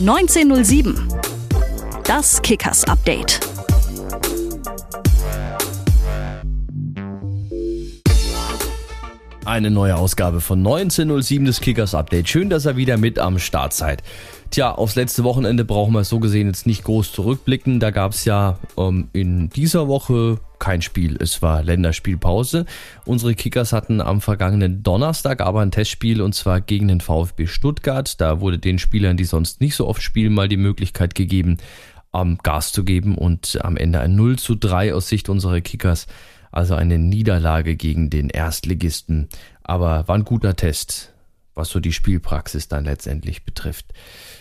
1907. Das Kickers Update. Eine neue Ausgabe von 1907 des Kickers Update. Schön, dass ihr wieder mit am Start seid. Tja, aufs letzte Wochenende brauchen wir so gesehen jetzt nicht groß zurückblicken. Da gab es ja ähm, in dieser Woche kein Spiel. Es war Länderspielpause. Unsere Kickers hatten am vergangenen Donnerstag aber ein Testspiel und zwar gegen den VfB Stuttgart. Da wurde den Spielern, die sonst nicht so oft spielen, mal die Möglichkeit gegeben, ähm, Gas zu geben und am Ende ein 0 zu 3 aus Sicht unserer Kickers. Also eine Niederlage gegen den Erstligisten. Aber war ein guter Test, was so die Spielpraxis dann letztendlich betrifft.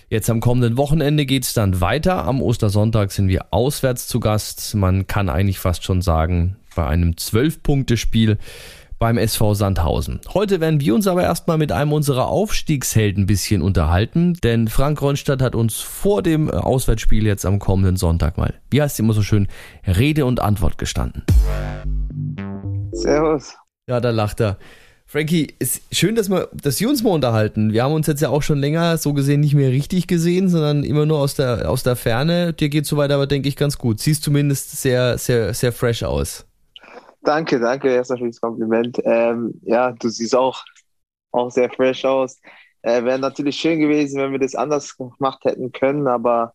Jetzt am kommenden Wochenende geht's dann weiter. Am Ostersonntag sind wir auswärts zu Gast. Man kann eigentlich fast schon sagen, bei einem Zwölf-Punkte-Spiel beim SV Sandhausen. Heute werden wir uns aber erstmal mit einem unserer Aufstiegshelden ein bisschen unterhalten, denn Frank Ronstadt hat uns vor dem Auswärtsspiel jetzt am kommenden Sonntag mal, wie heißt es immer so schön, Rede und Antwort gestanden. Servus. Ja, da lacht er. Frankie, ist schön, dass wir, dass wir uns mal unterhalten. Wir haben uns jetzt ja auch schon länger so gesehen nicht mehr richtig gesehen, sondern immer nur aus der, aus der Ferne. Dir geht soweit aber, denke ich, ganz gut. Siehst zumindest sehr, sehr, sehr fresh aus. Danke, danke erstmal für das Kompliment. Ähm, ja, du siehst auch, auch sehr fresh aus. Äh, Wäre natürlich schön gewesen, wenn wir das anders gemacht hätten können, aber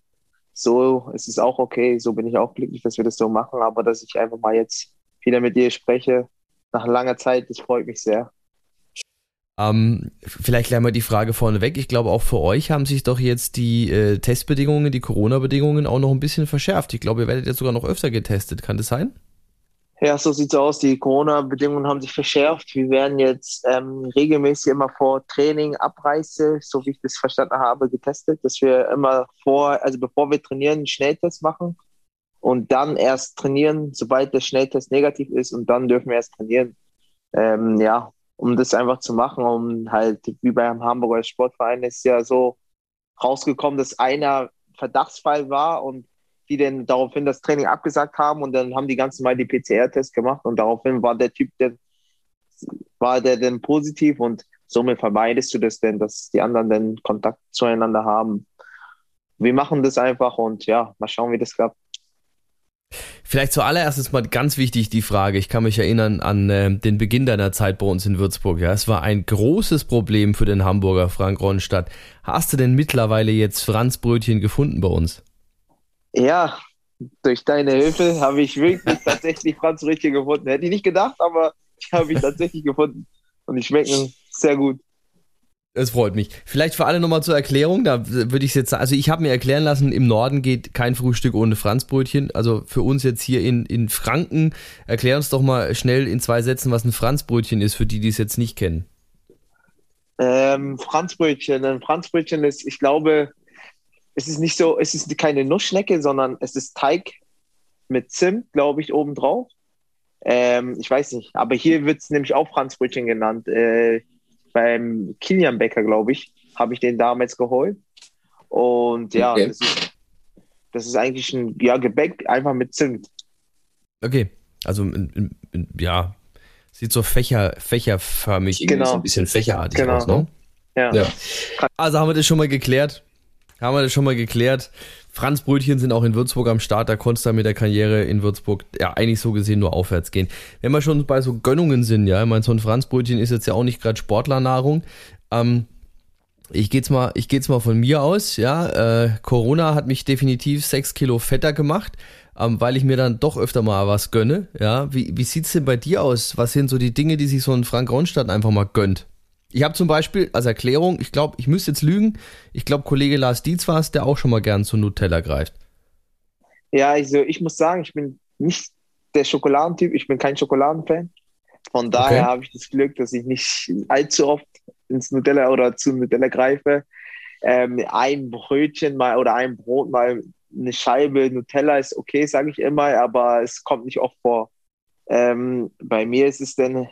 so ist es auch okay. So bin ich auch glücklich, dass wir das so machen. Aber dass ich einfach mal jetzt wieder mit dir spreche, nach langer Zeit, das freut mich sehr. Ähm, vielleicht gleich mal die Frage vorneweg. Ich glaube, auch für euch haben sich doch jetzt die äh, Testbedingungen, die Corona-Bedingungen auch noch ein bisschen verschärft. Ich glaube, ihr werdet jetzt sogar noch öfter getestet. Kann das sein? Ja, so sieht's aus. Die Corona-Bedingungen haben sich verschärft. Wir werden jetzt ähm, regelmäßig immer vor Training, Abreise, so wie ich das verstanden habe, getestet, dass wir immer vor, also bevor wir trainieren, einen Schnelltest machen und dann erst trainieren, sobald der Schnelltest negativ ist und dann dürfen wir erst trainieren. Ähm, ja, um das einfach zu machen, um halt, wie beim Hamburger Sportverein ist ja so rausgekommen, dass einer Verdachtsfall war und die dann daraufhin das Training abgesagt haben und dann haben die ganzen Mal die PCR-Test gemacht und daraufhin war der Typ dann, war der dann positiv und somit vermeidest du das denn, dass die anderen dann Kontakt zueinander haben. Wir machen das einfach und ja, mal schauen, wie das klappt. Vielleicht zuallererst mal ganz wichtig die Frage. Ich kann mich erinnern an äh, den Beginn deiner Zeit bei uns in Würzburg. Ja, es war ein großes Problem für den Hamburger Frank Ronstadt. Hast du denn mittlerweile jetzt Franzbrötchen gefunden bei uns? Ja, durch deine Hilfe habe ich wirklich tatsächlich Franzbrötchen gefunden. Hätte ich nicht gedacht, aber die habe ich tatsächlich gefunden. Und die schmecken sehr gut. Es freut mich. Vielleicht für alle nochmal zur Erklärung, da würde ich jetzt sagen, also ich habe mir erklären lassen, im Norden geht kein Frühstück ohne Franzbrötchen. Also für uns jetzt hier in, in Franken, erklär uns doch mal schnell in zwei Sätzen, was ein Franzbrötchen ist, für die, die es jetzt nicht kennen. Ähm, Franzbrötchen, ein Franzbrötchen ist, ich glaube, es ist nicht so, es ist keine Nussschnecke, sondern es ist Teig mit Zimt, glaube ich, obendrauf. Ähm, ich weiß nicht, aber hier wird es nämlich auch Franzbrötchen genannt. Äh, beim Kilian Becker, glaube ich, habe ich den damals geholt. Und ja, okay. das, ist, das ist eigentlich ein ja, Gebäck, einfach mit Zimt. Okay, also ja, sieht so Fächer, fächerförmig, genau. so ein bisschen fächerartig genau. aus, ne? Ja. ja. Also haben wir das schon mal geklärt. Haben wir das schon mal geklärt. Franz Brötchen sind auch in Würzburg am Start. Da konntest du mit der Karriere in Würzburg ja eigentlich so gesehen nur aufwärts gehen. Wenn wir schon bei so Gönnungen sind, ja, ich meine, so ein Franz Brötchen ist jetzt ja auch nicht gerade Sportlernahrung. Ähm, ich geht's mal, ich geht's mal von mir aus, ja. Äh, Corona hat mich definitiv sechs Kilo fetter gemacht, ähm, weil ich mir dann doch öfter mal was gönne, ja. Wie, wie sieht's denn bei dir aus? Was sind so die Dinge, die sich so ein Frank Ronstadt einfach mal gönnt? Ich habe zum Beispiel als Erklärung, ich glaube, ich müsste jetzt lügen, ich glaube, Kollege Lars Dietz war es, der auch schon mal gern zu Nutella greift. Ja, also ich muss sagen, ich bin nicht der Schokoladentyp, ich bin kein Schokoladenfan. Von daher okay. habe ich das Glück, dass ich nicht allzu oft ins Nutella oder zu Nutella greife. Ähm, ein Brötchen mal oder ein Brot mal eine Scheibe Nutella ist okay, sage ich immer, aber es kommt nicht oft vor. Ähm, bei mir ist es dann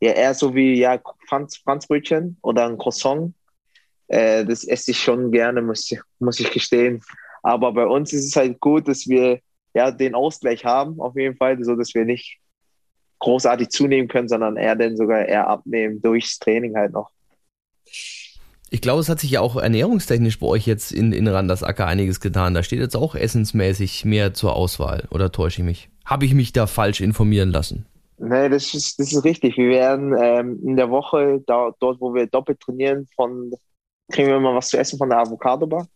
ja eher so wie ja, Franz, Franzbrötchen oder ein Croissant. Äh, das esse ich schon gerne, muss, muss ich gestehen. Aber bei uns ist es halt gut, dass wir ja den Ausgleich haben, auf jeden Fall, so dass wir nicht großartig zunehmen können, sondern eher dann sogar eher abnehmen durchs Training halt noch. Ich glaube, es hat sich ja auch ernährungstechnisch bei euch jetzt in, in Randersacker einiges getan. Da steht jetzt auch essensmäßig mehr zur Auswahl. Oder täusche ich mich? Habe ich mich da falsch informieren lassen? Nee, das ist, das ist richtig. Wir werden ähm, in der Woche, da, dort wo wir doppelt trainieren, von, kriegen wir immer was zu essen von der Avocado Bar.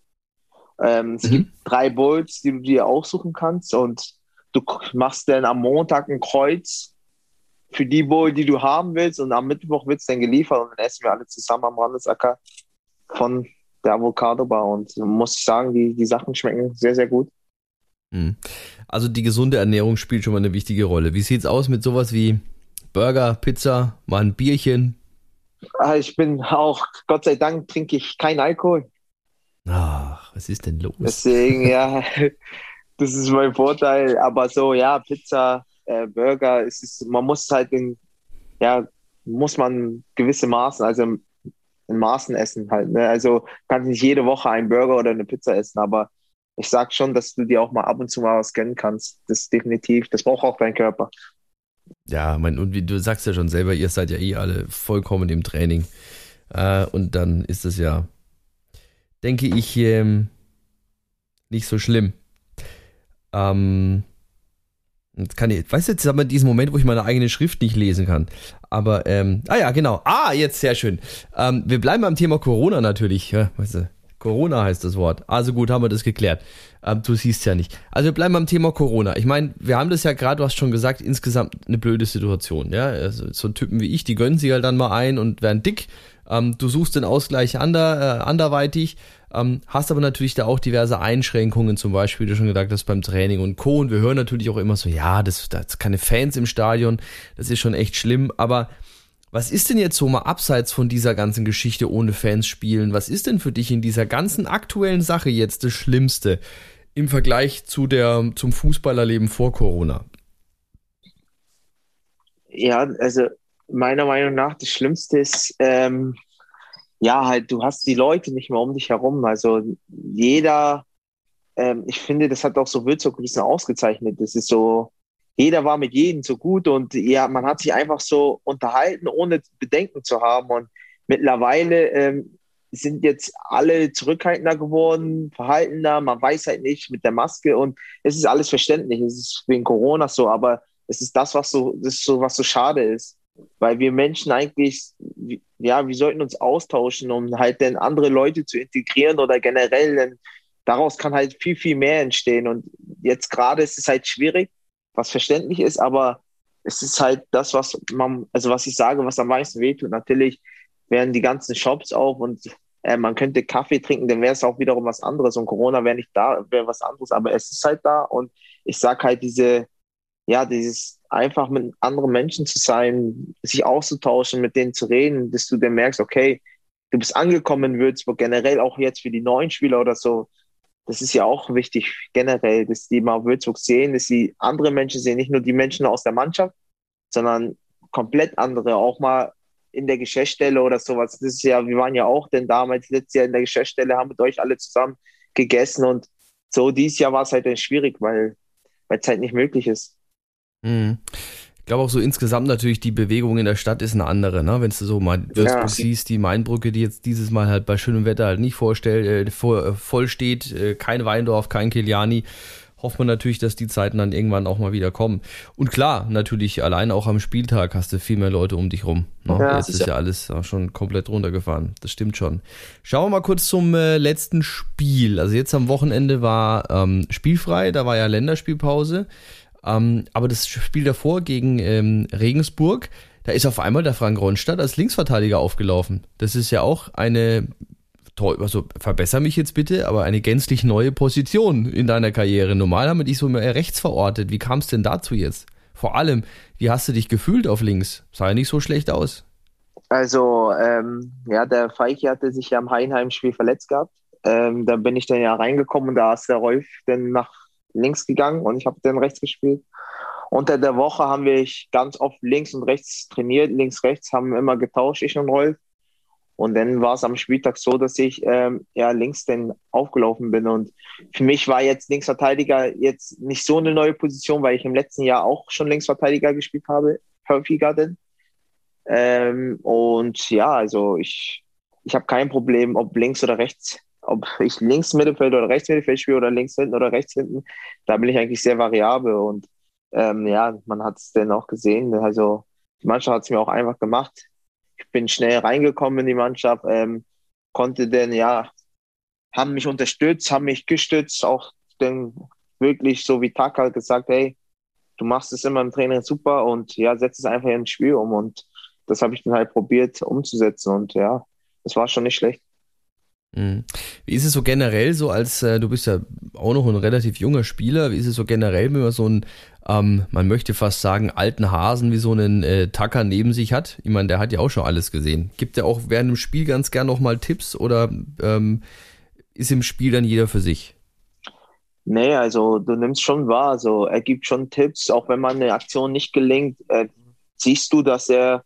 Ähm, es mhm. gibt drei Bowls, die du dir aussuchen kannst und du machst dann am Montag ein Kreuz für die Bowl, die du haben willst und am Mittwoch wird es dann geliefert und dann essen wir alle zusammen am Randesacker von der Avocado Bar und muss ich sagen, die, die Sachen schmecken sehr, sehr gut. Hm. Also die gesunde Ernährung spielt schon mal eine wichtige Rolle. Wie sieht es aus mit sowas wie Burger, Pizza, mal ein Bierchen? Ah, ich bin auch, Gott sei Dank, trinke ich keinen Alkohol. Ach, was ist denn los? Deswegen, ja, das ist mein Vorteil. Aber so, ja, Pizza, äh, Burger, es ist, man muss halt in, ja, muss man gewisse Maßen, also in Maßen essen halt. Ne? Also kannst nicht jede Woche einen Burger oder eine Pizza essen, aber ich sag schon, dass du dir auch mal ab und zu mal was gönnen kannst. Das ist definitiv, das braucht auch dein Körper. Ja, mein, und wie du sagst ja schon selber, ihr seid ja eh alle vollkommen im Training. Äh, und dann ist es ja, denke ich, ähm, nicht so schlimm. Ähm, Jetzt kann ich, weißt du, jetzt haben wir diesen Moment, wo ich meine eigene Schrift nicht lesen kann. Aber, ähm, ah ja, genau. Ah, jetzt sehr schön. Ähm, wir bleiben beim Thema Corona natürlich. Ja, weißt du, Corona heißt das Wort. Also gut, haben wir das geklärt. Ähm, du siehst ja nicht. Also wir bleiben beim Thema Corona. Ich meine, wir haben das ja gerade, du hast schon gesagt, insgesamt eine blöde Situation. Ja, also, so Typen wie ich, die gönnen sich halt dann mal ein und werden dick. Ähm, du suchst den Ausgleich ander, äh, anderweitig. Ähm, hast aber natürlich da auch diverse Einschränkungen, zum Beispiel, wie du schon gesagt hast, beim Training und Co. Und wir hören natürlich auch immer so, ja, das, das keine Fans im Stadion, das ist schon echt schlimm. Aber was ist denn jetzt so mal abseits von dieser ganzen Geschichte ohne Fans spielen? Was ist denn für dich in dieser ganzen aktuellen Sache jetzt das Schlimmste im Vergleich zu der, zum Fußballerleben vor Corona? Ja, also meiner Meinung nach das Schlimmste ist, ähm, ja, halt, du hast die Leute nicht mehr um dich herum. Also jeder, ähm, ich finde, das hat auch so Würzburg ein bisschen ausgezeichnet. Das ist so, jeder war mit jedem so gut und ja, man hat sich einfach so unterhalten, ohne Bedenken zu haben. Und mittlerweile ähm, sind jetzt alle zurückhaltender geworden, verhaltener, man weiß halt nicht mit der Maske und es ist alles verständlich. Es ist wegen Corona so, aber es ist das, was so, das so, was so schade ist weil wir Menschen eigentlich, ja, wir sollten uns austauschen, um halt dann andere Leute zu integrieren oder generell, denn daraus kann halt viel, viel mehr entstehen. Und jetzt gerade ist es halt schwierig, was verständlich ist, aber es ist halt das, was man, also was ich sage, was am meisten wehtut. Natürlich wären die ganzen Shops auf und äh, man könnte Kaffee trinken, dann wäre es auch wiederum was anderes und Corona wäre nicht da, wäre was anderes, aber es ist halt da und ich sage halt diese, ja, dieses einfach mit anderen Menschen zu sein, sich auszutauschen, mit denen zu reden, dass du dann merkst, okay, du bist angekommen in Würzburg, generell auch jetzt für die neuen Spieler oder so. Das ist ja auch wichtig, generell, dass die mal Würzburg sehen, dass sie andere Menschen sehen, nicht nur die Menschen aus der Mannschaft, sondern komplett andere, auch mal in der Geschäftsstelle oder sowas. Das ist ja, wir waren ja auch denn damals letztes Jahr in der Geschäftsstelle, haben mit euch alle zusammen gegessen und so dieses Jahr war es halt dann schwierig, weil es halt nicht möglich ist. Mhm. Ich glaube auch so insgesamt natürlich die Bewegung in der Stadt ist eine andere, ne? Wenn du so mal Würzburg ja. siehst, die Mainbrücke, die jetzt dieses Mal halt bei schönem Wetter halt nicht vorstell, äh, voll steht, äh, kein Weindorf, kein Kiliani, hofft man natürlich, dass die Zeiten dann irgendwann auch mal wieder kommen. Und klar, natürlich allein auch am Spieltag hast du viel mehr Leute um dich rum. Ne? Ja, Jetzt ist ja alles schon komplett runtergefahren. Das stimmt schon. Schauen wir mal kurz zum äh, letzten Spiel. Also jetzt am Wochenende war ähm, spielfrei, da war ja Länderspielpause. Ähm, aber das Spiel davor gegen ähm, Regensburg, da ist auf einmal der Frank Ronstadt als Linksverteidiger aufgelaufen. Das ist ja auch eine, also verbessere mich jetzt bitte, aber eine gänzlich neue Position in deiner Karriere. Normal haben wir dich so mehr rechts verortet. Wie kam es denn dazu jetzt? Vor allem, wie hast du dich gefühlt auf links? Sah ja nicht so schlecht aus. Also, ähm, ja, der Feiki hatte sich ja im Heinheim-Spiel verletzt gehabt. Ähm, da bin ich dann ja reingekommen und da ist der Rolf dann nach links gegangen und ich habe dann rechts gespielt. Unter der Woche haben wir ganz oft links und rechts trainiert. Links, rechts haben wir immer getauscht, ich und Rolf. Und dann war es am Spieltag so, dass ich ähm, ja links dann aufgelaufen bin. Und für mich war jetzt Linksverteidiger jetzt nicht so eine neue Position, weil ich im letzten Jahr auch schon Linksverteidiger gespielt habe, häufiger denn. Ähm, und ja, also ich ich habe kein Problem, ob links oder rechts, ob ich links Mittelfeld oder rechts Mittelfeld spiele oder links hinten oder rechts hinten. Da bin ich eigentlich sehr variabel und ähm, ja, man hat es dann auch gesehen. Also die Mannschaft hat es mir auch einfach gemacht. Ich bin schnell reingekommen in die Mannschaft, ähm, konnte dann ja, haben mich unterstützt, haben mich gestützt, auch dann wirklich so wie Taka gesagt, hey, du machst es immer im Training super und ja, setz es einfach ins Spiel um und das habe ich dann halt probiert umzusetzen und ja, das war schon nicht schlecht. Mhm. Wie ist es so generell so, als äh, du bist ja auch noch ein relativ junger Spieler, wie ist es so generell, wenn man so einen, ähm, man möchte fast sagen, alten Hasen wie so einen äh, Tacker neben sich hat? Ich meine, der hat ja auch schon alles gesehen. Gibt er auch während dem Spiel ganz gern nochmal Tipps oder ähm, ist im Spiel dann jeder für sich? Nee, also du nimmst schon wahr, also er gibt schon Tipps, auch wenn man eine Aktion nicht gelingt, äh, siehst du, dass er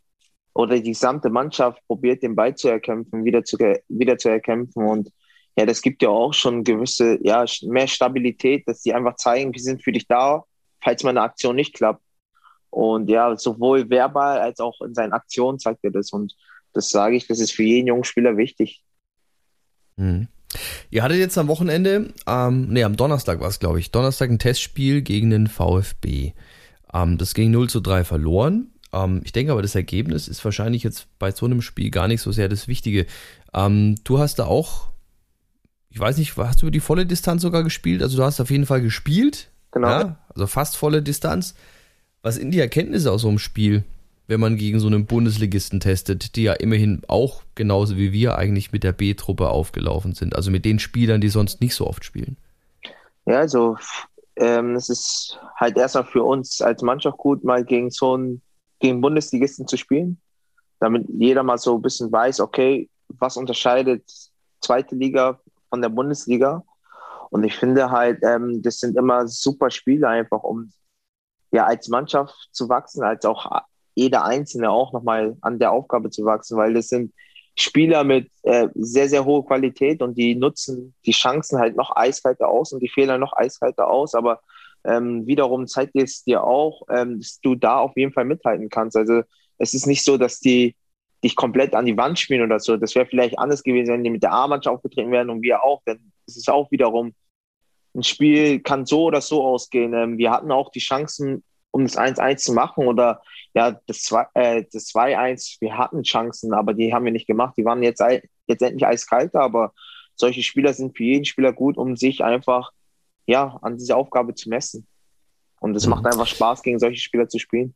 oder die gesamte Mannschaft probiert, den Ball zu erkämpfen, wieder zu, wieder zu erkämpfen. Und ja, das gibt ja auch schon gewisse, ja, mehr Stabilität, dass die einfach zeigen, wir sind für dich da, falls meine Aktion nicht klappt. Und ja, sowohl verbal als auch in seinen Aktionen zeigt er das. Und das sage ich, das ist für jeden jungen Spieler wichtig. Mhm. Ihr hattet jetzt am Wochenende, ähm, nee, am Donnerstag war es, glaube ich, Donnerstag ein Testspiel gegen den VfB. Ähm, das ging 0 zu 3 verloren. Ähm, ich denke aber, das Ergebnis ist wahrscheinlich jetzt bei so einem Spiel gar nicht so sehr das Wichtige. Ähm, du hast da auch, ich weiß nicht, hast du über die volle Distanz sogar gespielt? Also du hast auf jeden Fall gespielt. Genau. Ja? Also fast volle Distanz. Was sind die Erkenntnisse aus so einem Spiel, wenn man gegen so einen Bundesligisten testet, die ja immerhin auch genauso wie wir eigentlich mit der B-Truppe aufgelaufen sind? Also mit den Spielern, die sonst nicht so oft spielen. Ja, also ähm, es ist halt erstmal für uns als Mannschaft gut, mal gegen so einen gegen Bundesligisten zu spielen, damit jeder mal so ein bisschen weiß, okay, was unterscheidet zweite Liga von der Bundesliga. Und ich finde halt, ähm, das sind immer super Spiele einfach, um ja als Mannschaft zu wachsen, als auch jeder Einzelne auch nochmal an der Aufgabe zu wachsen, weil das sind Spieler mit äh, sehr, sehr hoher Qualität und die nutzen die Chancen halt noch eiskalter aus und die Fehler noch eiskalter aus, aber ähm, wiederum zeigt es dir auch, ähm, dass du da auf jeden Fall mithalten kannst. Also es ist nicht so, dass die dich komplett an die Wand spielen oder so. Das wäre vielleicht anders gewesen, wenn die mit der A-Mannschaft aufgetreten wären und wir auch. Denn es ist auch wiederum, ein Spiel kann so oder so ausgehen. Ähm, wir hatten auch die Chancen, um das 1-1 zu machen oder ja, das 2-1. Äh, das 2-1. wir hatten Chancen, aber die haben wir nicht gemacht. Die waren jetzt, jetzt endlich eiskalt, aber solche Spieler sind für jeden Spieler gut, um sich einfach ja, an diese Aufgabe zu messen. Und es mhm. macht einfach Spaß, gegen solche Spieler zu spielen.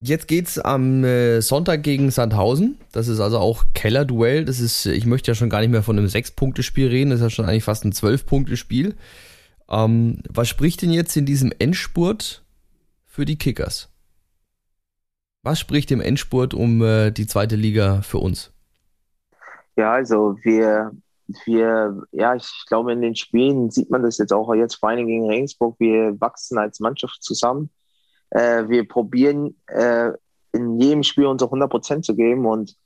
Jetzt geht's am äh, Sonntag gegen Sandhausen. Das ist also auch Kellerduell. Das ist, ich möchte ja schon gar nicht mehr von einem Sechs-Punkte-Spiel reden. Das ist ja schon eigentlich fast ein Zwölf-Punkte-Spiel. Ähm, was spricht denn jetzt in diesem Endspurt für die Kickers? Was spricht im Endspurt um äh, die zweite Liga für uns? Ja, also wir wir, ja, ich glaube, in den Spielen sieht man das jetzt auch jetzt vor allem gegen Regensburg. Wir wachsen als Mannschaft zusammen. Äh, wir probieren äh, in jedem Spiel unsere 100 Prozent zu geben und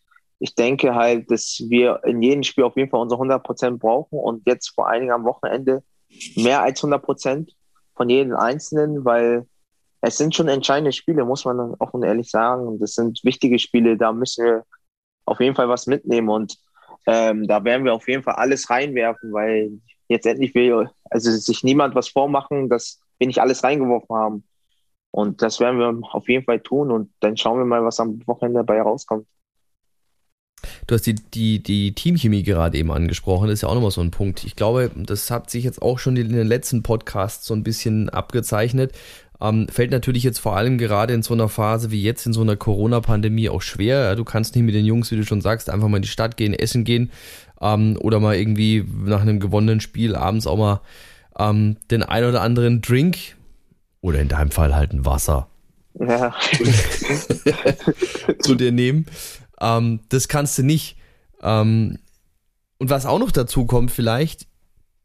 ich denke halt, dass wir in jedem Spiel auf jeden Fall unsere 100 Prozent brauchen und jetzt vor allen Dingen am Wochenende mehr als 100 Prozent von jedem Einzelnen, weil es sind schon entscheidende Spiele, muss man offen und ehrlich sagen. Das sind wichtige Spiele, da müssen wir auf jeden Fall was mitnehmen und ähm, da werden wir auf jeden Fall alles reinwerfen, weil jetzt endlich will also sich niemand was vormachen, dass wir nicht alles reingeworfen haben. Und das werden wir auf jeden Fall tun und dann schauen wir mal, was am Wochenende dabei rauskommt. Du hast die, die, die Teamchemie gerade eben angesprochen, das ist ja auch nochmal so ein Punkt. Ich glaube, das hat sich jetzt auch schon in den letzten Podcasts so ein bisschen abgezeichnet. Ähm, fällt natürlich jetzt vor allem gerade in so einer Phase wie jetzt, in so einer Corona-Pandemie auch schwer. Du kannst nicht mit den Jungs, wie du schon sagst, einfach mal in die Stadt gehen, essen gehen ähm, oder mal irgendwie nach einem gewonnenen Spiel abends auch mal ähm, den ein oder anderen Drink oder in deinem Fall halt ein Wasser ja. zu dir nehmen. Ähm, das kannst du nicht. Ähm, und was auch noch dazu kommt vielleicht,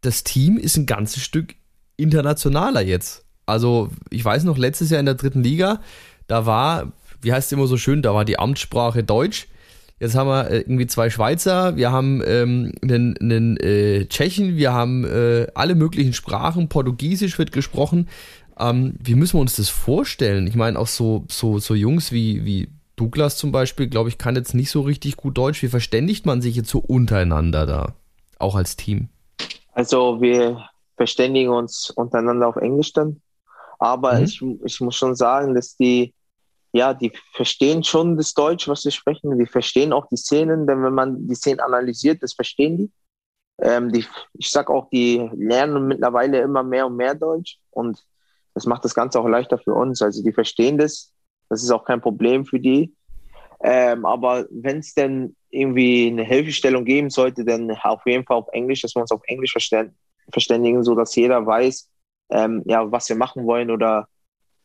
das Team ist ein ganzes Stück internationaler jetzt. Also ich weiß noch, letztes Jahr in der dritten Liga, da war, wie heißt es immer so schön, da war die Amtssprache Deutsch. Jetzt haben wir äh, irgendwie zwei Schweizer, wir haben ähm, einen, einen äh, Tschechen, wir haben äh, alle möglichen Sprachen, Portugiesisch wird gesprochen. Ähm, wie müssen wir uns das vorstellen? Ich meine, auch so, so, so Jungs wie, wie Douglas zum Beispiel, glaube ich, kann jetzt nicht so richtig gut Deutsch. Wie verständigt man sich jetzt so untereinander da, auch als Team? Also wir verständigen uns untereinander auf Englisch dann. Aber mhm. ich, ich muss schon sagen, dass die, ja, die verstehen schon das Deutsch, was wir sprechen. Die verstehen auch die Szenen, denn wenn man die Szenen analysiert, das verstehen die. Ähm, die ich sag auch, die lernen mittlerweile immer mehr und mehr Deutsch und das macht das Ganze auch leichter für uns. Also die verstehen das. Das ist auch kein Problem für die. Ähm, aber wenn es denn irgendwie eine Hilfestellung geben sollte, dann auf jeden Fall auf Englisch, dass wir uns auf Englisch verständigen, so dass jeder weiß, ähm, ja, was wir machen wollen oder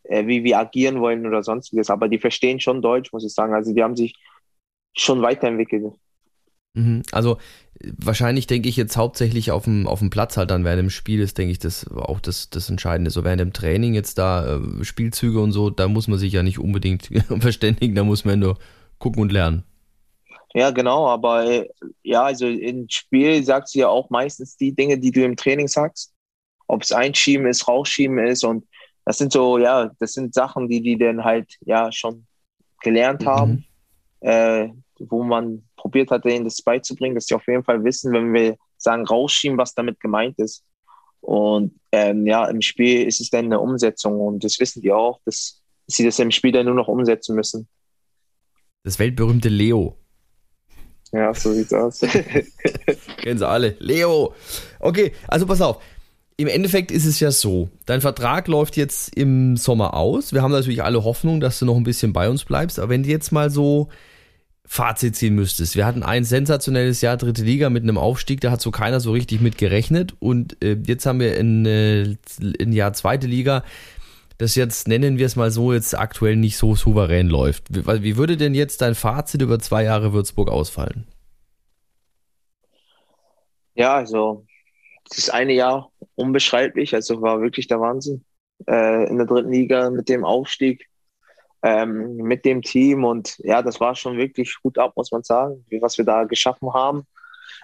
äh, wie wir agieren wollen oder sonstiges. Aber die verstehen schon Deutsch, muss ich sagen. Also die haben sich schon weiterentwickelt. Mhm. Also wahrscheinlich denke ich jetzt hauptsächlich auf dem, auf dem Platz halt dann während dem Spiel ist, denke ich, das auch das, das Entscheidende. So während dem Training jetzt da äh, Spielzüge und so, da muss man sich ja nicht unbedingt verständigen, da muss man nur gucken und lernen. Ja, genau, aber äh, ja, also im Spiel sagst du ja auch meistens die Dinge, die du im Training sagst. Ob es Einschieben ist, Rausschieben ist und das sind so, ja, das sind Sachen, die die dann halt ja schon gelernt mhm. haben, äh, wo man probiert hat, denen das beizubringen, dass sie auf jeden Fall wissen, wenn wir sagen rausschieben, was damit gemeint ist. Und ähm, ja, im Spiel ist es dann eine Umsetzung und das wissen die auch, dass sie das im Spiel dann nur noch umsetzen müssen. Das weltberühmte Leo. Ja, so sieht's aus. Kennen sie alle. Leo. Okay, also pass auf. Im Endeffekt ist es ja so, dein Vertrag läuft jetzt im Sommer aus. Wir haben natürlich alle Hoffnung, dass du noch ein bisschen bei uns bleibst. Aber wenn du jetzt mal so Fazit ziehen müsstest. Wir hatten ein sensationelles Jahr dritte Liga mit einem Aufstieg, da hat so keiner so richtig mit gerechnet. Und äh, jetzt haben wir ein, äh, ein Jahr zweite Liga, das jetzt, nennen wir es mal so, jetzt aktuell nicht so souverän läuft. Wie, wie würde denn jetzt dein Fazit über zwei Jahre Würzburg ausfallen? Ja, also das eine Jahr unbeschreiblich, also war wirklich der Wahnsinn. Äh, in der dritten Liga mit dem Aufstieg ähm, mit dem Team. Und ja, das war schon wirklich gut ab, muss man sagen, was wir da geschaffen haben.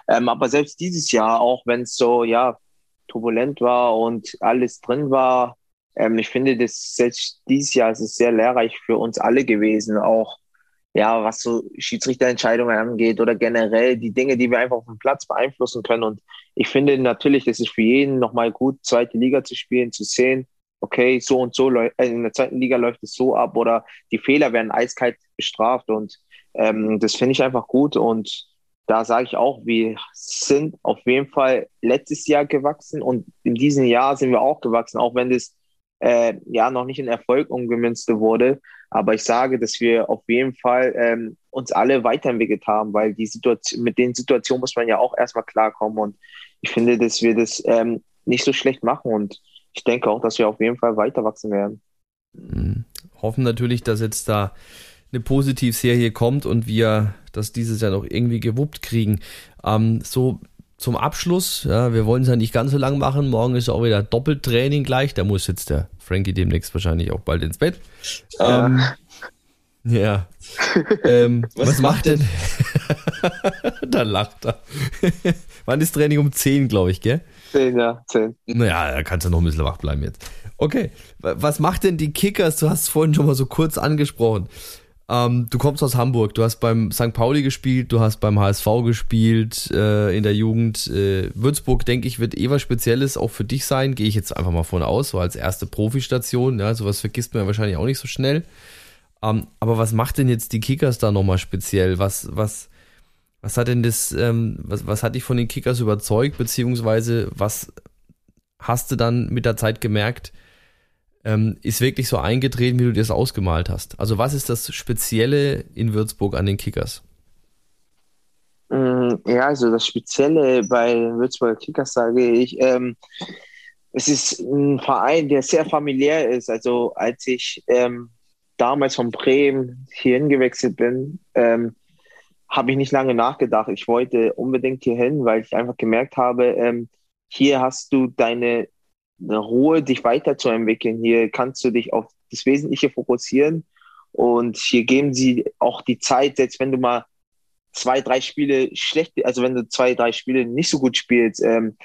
Ähm, aber selbst dieses Jahr, auch wenn es so, ja, turbulent war und alles drin war, ähm, ich finde, dass selbst dieses Jahr ist es sehr lehrreich für uns alle gewesen, auch ja, was so Schiedsrichterentscheidungen angeht oder generell die Dinge, die wir einfach auf dem Platz beeinflussen können. Und ich finde natürlich, es ist für jeden nochmal gut, zweite Liga zu spielen, zu sehen, okay, so und so äh, in der zweiten Liga läuft es so ab oder die Fehler werden eiskalt bestraft und ähm, das finde ich einfach gut und da sage ich auch, wir sind auf jeden Fall letztes Jahr gewachsen und in diesem Jahr sind wir auch gewachsen, auch wenn das äh, ja noch nicht in Erfolg umgemünzt wurde. Aber ich sage, dass wir auf jeden Fall ähm, uns alle weiterentwickelt haben, weil die Situation, mit den Situationen muss man ja auch erstmal klarkommen. Und ich finde, dass wir das ähm, nicht so schlecht machen. Und ich denke auch, dass wir auf jeden Fall weiter wachsen werden. Mhm. Hoffen natürlich, dass jetzt da eine Positivserie kommt und wir das dieses Jahr noch irgendwie gewuppt kriegen. Ähm, so zum Abschluss, ja, wir wollen es ja nicht ganz so lang machen. Morgen ist auch wieder Doppeltraining gleich. Da muss jetzt der Frankie demnächst wahrscheinlich auch bald ins Bett. Ja. Ähm, ja. ähm, was, was, macht denn? da lacht er. Wann ist Training um 10, glaube ich, gell? Zehn, ja, zehn. Naja, da kannst du noch ein bisschen wach bleiben jetzt. Okay, was macht denn die Kickers? Du hast es vorhin schon mal so kurz angesprochen. Ähm, du kommst aus Hamburg, du hast beim St. Pauli gespielt, du hast beim HSV gespielt äh, in der Jugend. Äh, Würzburg, denke ich, wird eh was Spezielles auch für dich sein. Gehe ich jetzt einfach mal von aus, so als erste Profistation. Ja, sowas vergisst man ja wahrscheinlich auch nicht so schnell. Ähm, aber was macht denn jetzt die Kickers da nochmal speziell? Was, was, was hat denn das, ähm, was, was hat dich von den Kickers überzeugt, beziehungsweise was hast du dann mit der Zeit gemerkt, ähm, ist wirklich so eingetreten, wie du dir das ausgemalt hast? Also was ist das Spezielle in Würzburg an den Kickers? Mm, ja, also das Spezielle bei Würzburger Kickers sage ich, ähm, es ist ein Verein, der sehr familiär ist. Also als ich ähm, damals von Bremen hierhin gewechselt bin, ähm, habe ich nicht lange nachgedacht. Ich wollte unbedingt hier hin, weil ich einfach gemerkt habe, ähm, hier hast du deine Ruhe, dich weiterzuentwickeln. Hier kannst du dich auf das Wesentliche fokussieren. Und hier geben sie auch die Zeit, selbst wenn du mal zwei, drei Spiele schlecht, also wenn du zwei, drei Spiele nicht so gut spielst, ähm,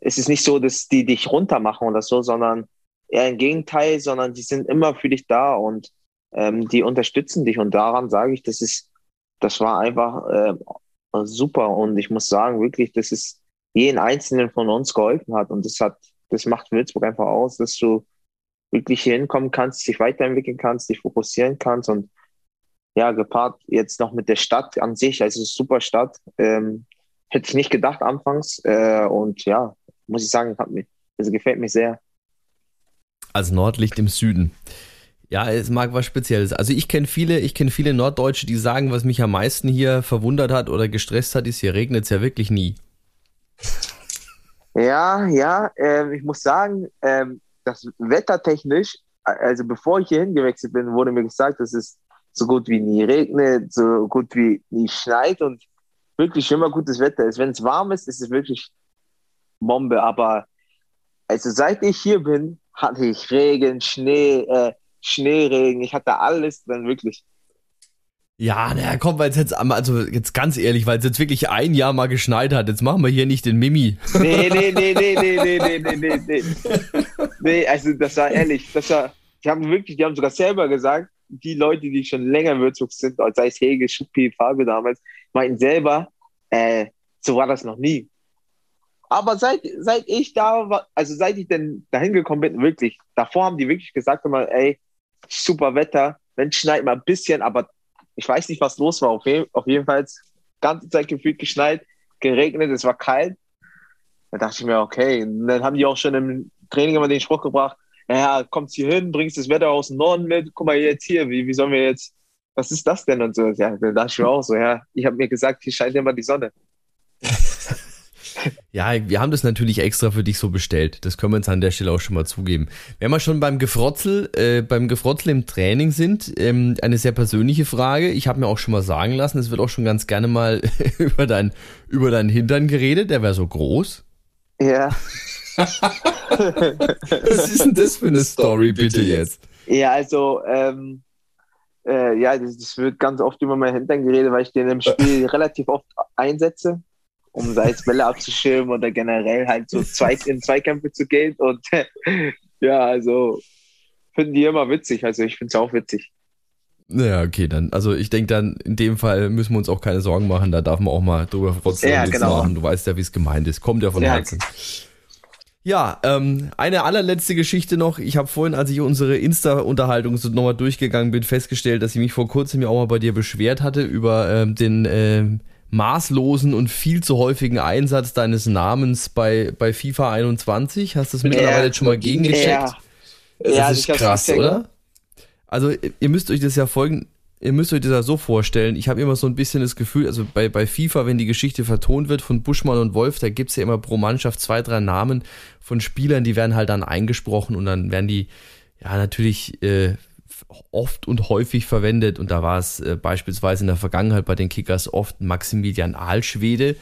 es ist nicht so, dass die dich runtermachen oder so, sondern eher im Gegenteil, sondern die sind immer für dich da und ähm, die unterstützen dich. Und daran sage ich, das ist, das war einfach äh, super. Und ich muss sagen, wirklich, dass es jeden Einzelnen von uns geholfen hat. Und das hat, das macht Würzburg einfach aus, dass du wirklich hier hinkommen kannst, dich weiterentwickeln kannst, dich fokussieren kannst und ja, gepaart jetzt noch mit der Stadt an sich, also super Stadt, ähm, hätte ich nicht gedacht anfangs äh, und ja, muss ich sagen, hat mir, also gefällt mir sehr. Als Nordlicht im Süden. Ja, es mag was Spezielles. Also ich kenne viele, ich kenne viele Norddeutsche, die sagen, was mich am meisten hier verwundert hat oder gestresst hat, ist, hier regnet es ja wirklich nie. Ja, ja, äh, ich muss sagen, äh, das wettertechnisch, also bevor ich hier hingewechselt bin, wurde mir gesagt, dass es so gut wie nie regnet, so gut wie nie schneit und wirklich immer gutes Wetter ist. Wenn es warm ist, ist es wirklich Bombe. Aber also seit ich hier bin, hatte ich Regen, Schnee, äh, Schneeregen, ich hatte alles dann wirklich. Ja, naja, komm, weil es jetzt, also jetzt ganz ehrlich, weil es jetzt wirklich ein Jahr mal geschneit hat, jetzt machen wir hier nicht den Mimi. Nee, nee, nee, nee, nee, nee, nee, nee, nee, nee. Nee, also das war ehrlich, das war, die haben wirklich, die haben sogar selber gesagt, die Leute, die schon länger in Würzburg sind, sei es Hege, Schuppi, Fabio damals, meinten selber, äh, so war das noch nie. Aber seit, seit ich da war, also seit ich denn dahin gekommen bin, wirklich, davor haben die wirklich gesagt immer, ey, super Wetter, wenn schneit mal ein bisschen, aber ich weiß nicht, was los war. Auf, je, auf jeden Fall ganze Zeit gefühlt geschneit, geregnet, es war kalt. Da dachte ich mir, okay. Und dann haben die auch schon im Training immer den Spruch gebracht, naja, kommst hier hin, bringst das Wetter aus dem Norden mit, guck mal jetzt hier, wie, wie sollen wir jetzt, was ist das denn und so. Ja, da dachte ich mir auch so, ja, ich habe mir gesagt, hier scheint immer die Sonne. Ja, wir haben das natürlich extra für dich so bestellt. Das können wir uns an der Stelle auch schon mal zugeben. Wenn wir schon beim Gefrotzel, äh, beim Gefrotzel im Training sind, ähm, eine sehr persönliche Frage. Ich habe mir auch schon mal sagen lassen, es wird auch schon ganz gerne mal über dein über deinen Hintern geredet. Der wäre so groß. Ja. Was ist denn das für eine Story, bitte jetzt? Ja, also ähm, äh, ja, das, das, wird ganz oft über meinen Hintern geredet, weil ich den im Spiel relativ oft einsetze um sei es Bälle abzuschirmen oder generell halt so zwei, in Zweikämpfe zu gehen. Und ja, also finden die immer witzig. Also ich finde es auch witzig. Ja, okay, dann. Also ich denke dann, in dem Fall müssen wir uns auch keine Sorgen machen. Da darf man auch mal drüber trotzdem ja, genau. machen. Du weißt ja, wie es gemeint ist. Kommt ja von ja. Herzen. Ja, ähm, eine allerletzte Geschichte noch. Ich habe vorhin, als ich unsere Insta-Unterhaltung so nochmal durchgegangen bin, festgestellt, dass ich mich vor kurzem ja auch mal bei dir beschwert hatte über ähm, den ähm, maßlosen und viel zu häufigen Einsatz deines Namens bei, bei FIFA 21. Hast du das mittlerweile ja, schon mal gegengecheckt? Ja, das ja, ist krass, oder? Also ihr müsst euch das ja folgen, ihr müsst euch das ja so vorstellen. Ich habe immer so ein bisschen das Gefühl, also bei, bei FIFA, wenn die Geschichte vertont wird von Buschmann und Wolf, da gibt's ja immer pro Mannschaft zwei, drei Namen von Spielern, die werden halt dann eingesprochen und dann werden die ja natürlich äh, oft und häufig verwendet und da war es äh, beispielsweise in der Vergangenheit bei den Kickers oft Maximilian Aalschwede.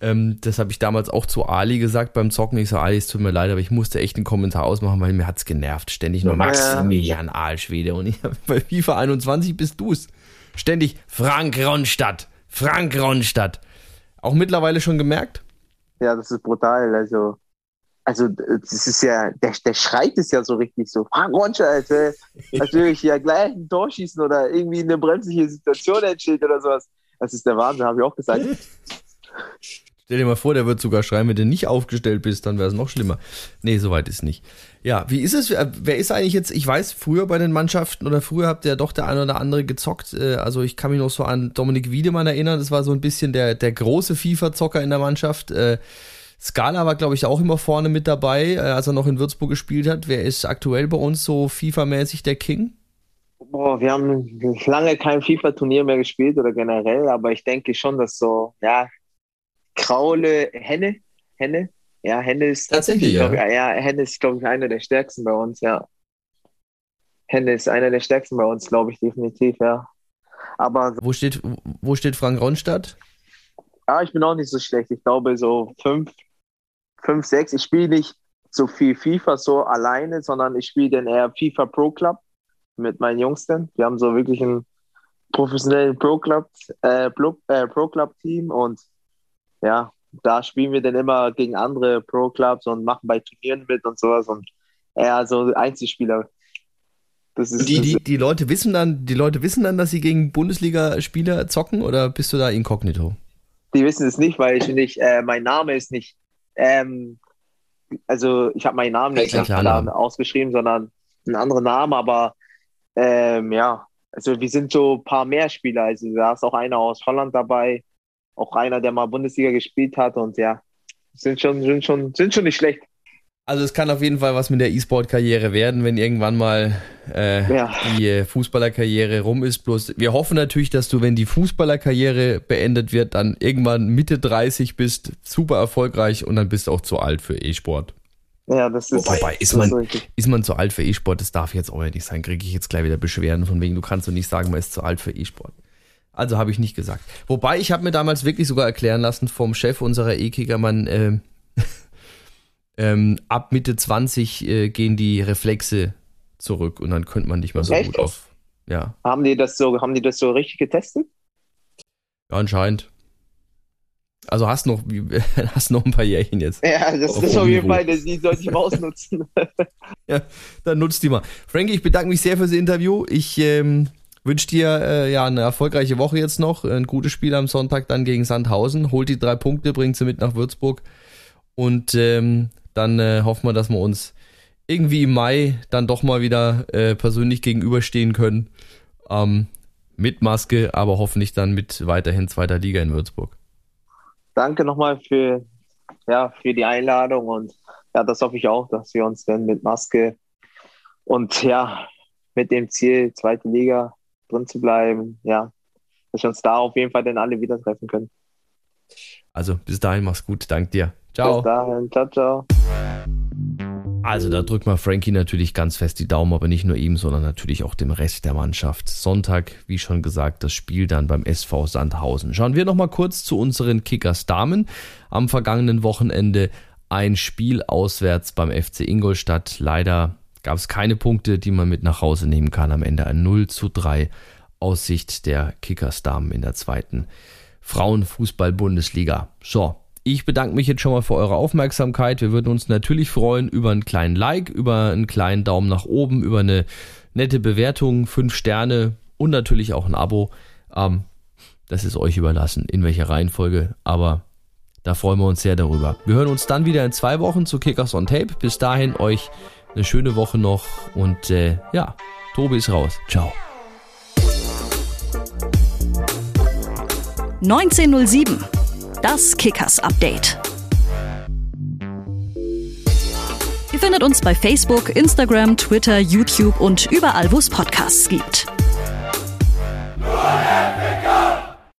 Ähm, das habe ich damals auch zu Ali gesagt beim Zocken. Ich so, Ali, es tut mir leid, aber ich musste echt einen Kommentar ausmachen, weil mir hat's genervt. Ständig nur Maximilian Aalschwede und ich, bei FIFA 21 bist du's. Ständig Frank Ronstadt, Frank Ronstadt. Auch mittlerweile schon gemerkt? Ja, das ist brutal. Also also das ist ja, der, der schreit es ja so richtig so, Frank Roncha, Alter, natürlich ja gleich ein Tor schießen oder irgendwie eine bremsliche Situation entsteht oder sowas. Das ist der Wahnsinn, habe ich auch gesagt. Stell dir mal vor, der wird sogar schreien, wenn du nicht aufgestellt bist, dann wäre es noch schlimmer. Nee, soweit ist nicht. Ja, wie ist es? Wer ist eigentlich jetzt, ich weiß, früher bei den Mannschaften oder früher habt ihr doch der eine oder andere gezockt. Äh, also ich kann mich noch so an Dominik Wiedemann erinnern, das war so ein bisschen der, der große FIFA-Zocker in der Mannschaft. Scala war, glaube ich, auch immer vorne mit dabei, äh, als er noch in Würzburg gespielt hat. Wer ist aktuell bei uns so FIFA-mäßig der King? Boah, wir haben lange kein FIFA-Turnier mehr gespielt oder generell, aber ich denke schon, dass so, ja, Kraule, Henne, Henne, ja, Henne ist tatsächlich, ja. Ich, ja, Henne ist, glaube ich, einer der stärksten bei uns, ja. Henne ist einer der stärksten bei uns, glaube ich, definitiv, ja. Aber wo steht, wo steht Frank Ronstadt? Ja, ich bin auch nicht so schlecht. Ich glaube so fünf, fünf, sechs. Ich spiele nicht so viel FIFA so alleine, sondern ich spiele dann eher FIFA Pro Club mit meinen Jungsten. Wir haben so wirklich einen professionellen Pro Club, äh, Pro, äh, Pro Club Team und ja, da spielen wir dann immer gegen andere Pro Clubs und machen bei Turnieren mit und sowas und eher so Einzelspieler. Das ist, die, die, die Leute wissen dann, die Leute wissen dann, dass sie gegen Bundesliga-Spieler zocken oder bist du da inkognito? Die wissen es nicht, weil ich nicht, äh, mein Name ist nicht, ähm, also ich habe meinen Namen nicht ausgeschrieben, sondern einen anderen Namen, aber ähm, ja, also wir sind so ein paar mehr Spieler. Also da ist auch einer aus Holland dabei, auch einer, der mal Bundesliga gespielt hat und ja, sind schon, sind schon, sind schon nicht schlecht. Also es kann auf jeden Fall was mit der E-Sport-Karriere werden, wenn irgendwann mal äh, ja. die äh, Fußballerkarriere rum ist. Bloß wir hoffen natürlich, dass du, wenn die Fußballerkarriere beendet wird, dann irgendwann Mitte 30 bist, super erfolgreich und dann bist du auch zu alt für E-Sport. Ja, das ist. Wobei, ist, man, ist man zu alt für E-Sport? Das darf jetzt auch nicht sein. Kriege ich jetzt gleich wieder Beschwerden von wegen, du kannst doch nicht sagen, man ist zu alt für E-Sport. Also habe ich nicht gesagt. Wobei, ich habe mir damals wirklich sogar erklären lassen vom Chef unserer E-Kicker, man, äh, ähm, ab Mitte 20 äh, gehen die Reflexe zurück und dann könnte man nicht mehr so Echt? gut auf. Ja. Haben die das so, haben die das so richtig getestet? Ja, anscheinend. Also hast noch, hast noch ein paar Jährchen jetzt. Ja, das ist auf jeden Fall, die sollte ich mal ausnutzen. ja, dann nutzt die mal. Frankie, ich bedanke mich sehr fürs Interview. Ich ähm, wünsche dir äh, ja eine erfolgreiche Woche jetzt noch. Ein gutes Spiel am Sonntag dann gegen Sandhausen. Holt die drei Punkte, bringt sie mit nach Würzburg. Und ähm, dann äh, hoffen wir, dass wir uns irgendwie im Mai dann doch mal wieder äh, persönlich gegenüberstehen können. Ähm, mit Maske, aber hoffentlich dann mit weiterhin zweiter Liga in Würzburg. Danke nochmal für, ja, für die Einladung und ja, das hoffe ich auch, dass wir uns dann mit Maske und ja, mit dem Ziel, zweite Liga drin zu bleiben, ja, dass wir uns da auf jeden Fall dann alle wieder treffen können. Also bis dahin, mach's gut, dank dir. Ciao. Bis dahin, ciao, ciao. Also da drückt man Frankie natürlich ganz fest die Daumen, aber nicht nur ihm, sondern natürlich auch dem Rest der Mannschaft. Sonntag, wie schon gesagt, das Spiel dann beim SV Sandhausen. Schauen wir nochmal kurz zu unseren Kickers Damen. Am vergangenen Wochenende ein Spiel auswärts beim FC Ingolstadt. Leider gab es keine Punkte, die man mit nach Hause nehmen kann. Am Ende ein 0 zu 3 aus Sicht der Kickers Damen in der zweiten Frauenfußball-Bundesliga. So, ich bedanke mich jetzt schon mal für eure Aufmerksamkeit. Wir würden uns natürlich freuen über einen kleinen Like, über einen kleinen Daumen nach oben, über eine nette Bewertung, fünf Sterne und natürlich auch ein Abo. Ähm, das ist euch überlassen, in welcher Reihenfolge, aber da freuen wir uns sehr darüber. Wir hören uns dann wieder in zwei Wochen zu Kickers on Tape. Bis dahin euch eine schöne Woche noch und äh, ja, Tobi ist raus. Ciao. 1907 das Kickers Update. Ihr findet uns bei Facebook, Instagram, Twitter, YouTube und überall, wo es Podcasts gibt.